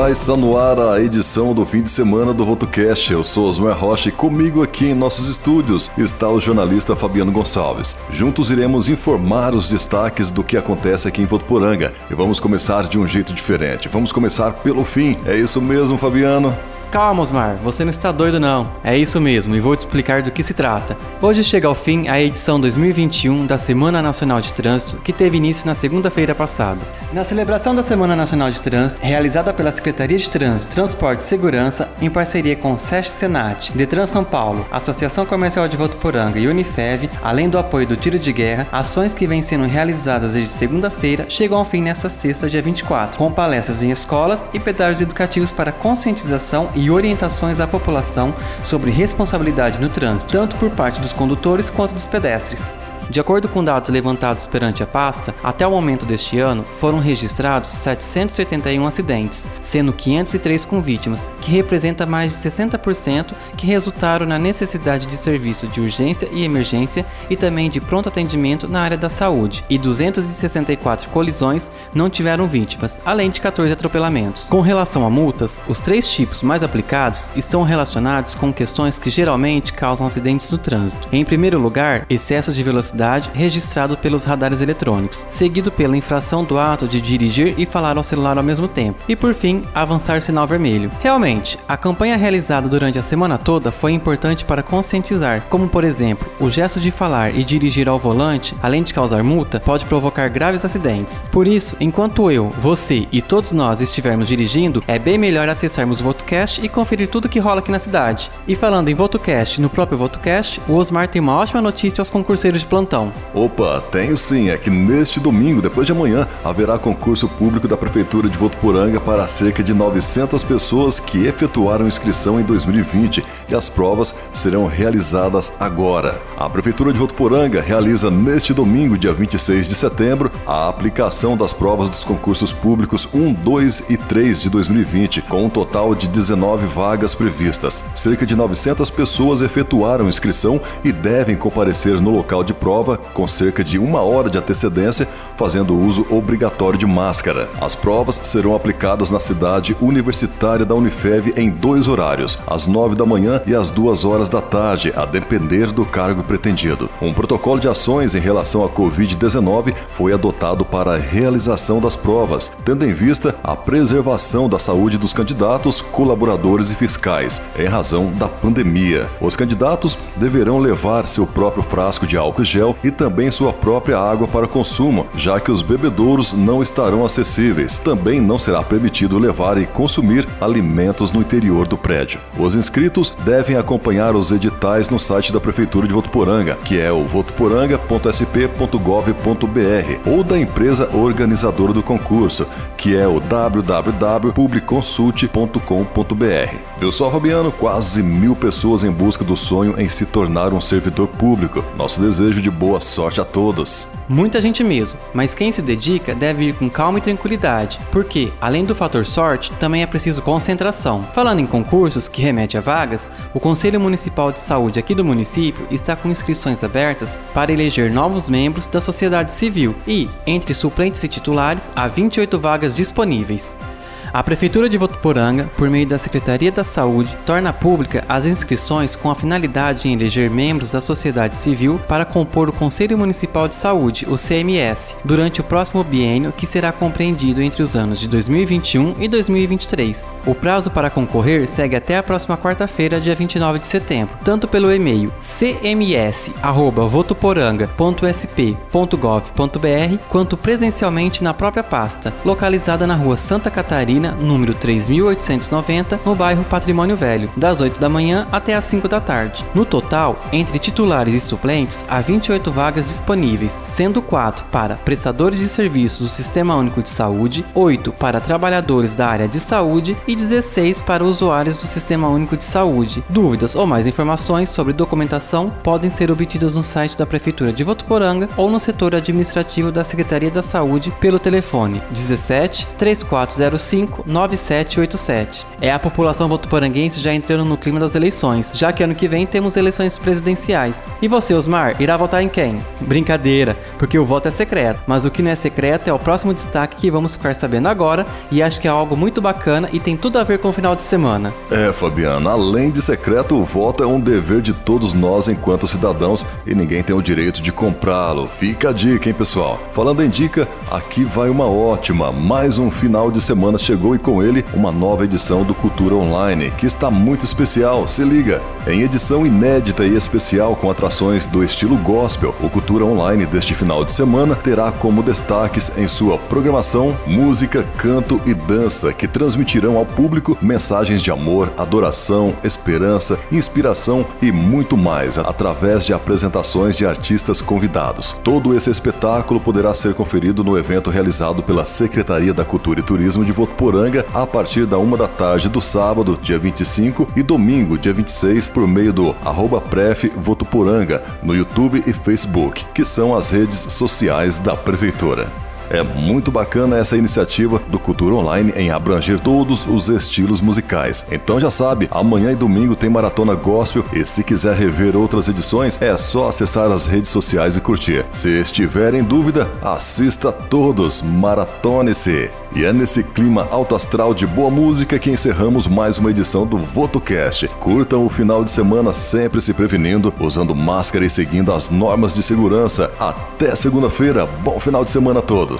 Olá, está no ar a edição do fim de semana do VotoCast. Eu sou Osmar Rocha e comigo aqui em nossos estúdios está o jornalista Fabiano Gonçalves. Juntos iremos informar os destaques do que acontece aqui em Votuporanga e vamos começar de um jeito diferente. Vamos começar pelo fim. É isso mesmo, Fabiano? Calma, Osmar, você não está doido não. É isso mesmo, e vou te explicar do que se trata. Hoje chega ao fim a edição 2021 da Semana Nacional de Trânsito, que teve início na segunda-feira passada. Na celebração da Semana Nacional de Trânsito, realizada pela Secretaria de Trânsito, Transporte e Segurança, em parceria com o SESC Senat, Detran São Paulo, Associação Comercial de Votuporanga e Unifev, além do apoio do Tiro de Guerra, ações que vêm sendo realizadas desde segunda-feira chegam ao fim nesta sexta, dia 24, com palestras em escolas e pedágios educativos para conscientização e orientações à população sobre responsabilidade no trânsito, tanto por parte dos condutores quanto dos pedestres. De acordo com dados levantados perante a pasta, até o momento deste ano foram registrados 781 acidentes, sendo 503 com vítimas, que representa mais de 60% que resultaram na necessidade de serviço de urgência e emergência e também de pronto atendimento na área da saúde, e 264 colisões não tiveram vítimas, além de 14 atropelamentos. Com relação a multas, os três tipos mais aplicados estão relacionados com questões que geralmente causam acidentes no trânsito. Em primeiro lugar, excesso de velocidade velocidade registrado pelos radares eletrônicos, seguido pela infração do ato de dirigir e falar ao celular ao mesmo tempo, e por fim, avançar sinal vermelho. Realmente, a campanha realizada durante a semana toda foi importante para conscientizar, como por exemplo, o gesto de falar e dirigir ao volante, além de causar multa, pode provocar graves acidentes. Por isso, enquanto eu, você e todos nós estivermos dirigindo, é bem melhor acessarmos o VotoCast e conferir tudo que rola aqui na cidade. E falando em VotoCast, no próprio VotoCast, o Osmar tem uma ótima notícia aos concurseiros de plantão plantão? Opa, tenho sim. É que neste domingo, depois de amanhã, haverá concurso público da Prefeitura de Votuporanga para cerca de 900 pessoas que efetuaram inscrição em 2020 e as provas serão realizadas agora. A Prefeitura de Votuporanga realiza neste domingo, dia 26 de setembro, a aplicação das provas dos concursos públicos 1, 2 e 3 de 2020, com um total de 19 vagas previstas. Cerca de 900 pessoas efetuaram inscrição e devem comparecer no local de prova prova com cerca de uma hora de antecedência, fazendo uso obrigatório de máscara. As provas serão aplicadas na cidade universitária da Unifev em dois horários, às nove da manhã e às duas horas da tarde, a depender do cargo pretendido. Um protocolo de ações em relação à Covid-19 foi adotado para a realização das provas, tendo em vista a preservação da saúde dos candidatos, colaboradores e fiscais, em razão da pandemia. Os candidatos deverão levar seu próprio frasco de álcool gel e também sua própria água para consumo, já que os bebedouros não estarão acessíveis. Também não será permitido levar e consumir alimentos no interior do prédio. Os inscritos devem acompanhar os editais no site da Prefeitura de Votuporanga, que é o votuporanga.sp.gov.br, ou da empresa organizadora do concurso, que é o www.publiconsult.com.br. Eu sou Fabiano, quase mil pessoas em busca do sonho em se tornar um servidor público. Nosso desejo de boa sorte a todos. Muita gente mesmo, mas quem se dedica deve ir com calma e tranquilidade, porque, além do fator sorte, também é preciso concentração. Falando em concursos que remete a vagas, o Conselho Municipal de Saúde aqui do município está com inscrições abertas para eleger novos membros da sociedade civil e, entre suplentes e titulares, há 28 vagas disponíveis. A Prefeitura de Votuporanga, por meio da Secretaria da Saúde, torna pública as inscrições com a finalidade de eleger membros da sociedade civil para compor o Conselho Municipal de Saúde, o CMS, durante o próximo biênio que será compreendido entre os anos de 2021 e 2023. O prazo para concorrer segue até a próxima quarta-feira, dia 29 de setembro, tanto pelo e-mail cms@votuporanga.sp.gov.br quanto presencialmente na própria pasta, localizada na Rua Santa Catarina número 3890, no bairro Patrimônio Velho, das 8 da manhã até as 5 da tarde. No total, entre titulares e suplentes, há 28 vagas disponíveis, sendo 4 para prestadores de serviços do Sistema Único de Saúde, 8 para trabalhadores da área de saúde e 16 para usuários do Sistema Único de Saúde. Dúvidas ou mais informações sobre documentação podem ser obtidas no site da Prefeitura de Votuporanga ou no setor administrativo da Secretaria da Saúde pelo telefone 17 3405 9787. É a população votuporanguense já entrando no clima das eleições, já que ano que vem temos eleições presidenciais. E você, Osmar, irá votar em quem? Brincadeira, porque o voto é secreto, mas o que não é secreto é o próximo destaque que vamos ficar sabendo agora e acho que é algo muito bacana e tem tudo a ver com o final de semana. É, Fabiano, além de secreto, o voto é um dever de todos nós enquanto cidadãos e ninguém tem o direito de comprá-lo. Fica a dica, hein, pessoal? Falando em dica, aqui vai uma ótima. Mais um final de semana chegou e com ele uma nova edição do Cultura Online, que está muito especial. Se liga! Em edição inédita e especial com atrações do estilo gospel, o Cultura Online deste final de semana terá como destaques em sua programação música, canto e dança que transmitirão ao público mensagens de amor, adoração, esperança, inspiração e muito mais através de apresentações de artistas convidados. Todo esse espetáculo poderá ser conferido no evento realizado pela Secretaria da Cultura e Turismo de Votuporanga a partir da uma da tarde do sábado, dia 25, e domingo, dia 26, por meio do arroba Pref Votuporanga no YouTube e Facebook, que são as redes sociais da Prefeitura. É muito bacana essa iniciativa do Cultura Online em abranger todos os estilos musicais. Então já sabe, amanhã e domingo tem Maratona Gospel e se quiser rever outras edições, é só acessar as redes sociais e curtir. Se estiver em dúvida, assista todos, maratone-se! E é nesse clima alto astral de boa música que encerramos mais uma edição do VotoCast. Curtam o final de semana sempre se prevenindo, usando máscara e seguindo as normas de segurança. Até segunda-feira. Bom final de semana a todos.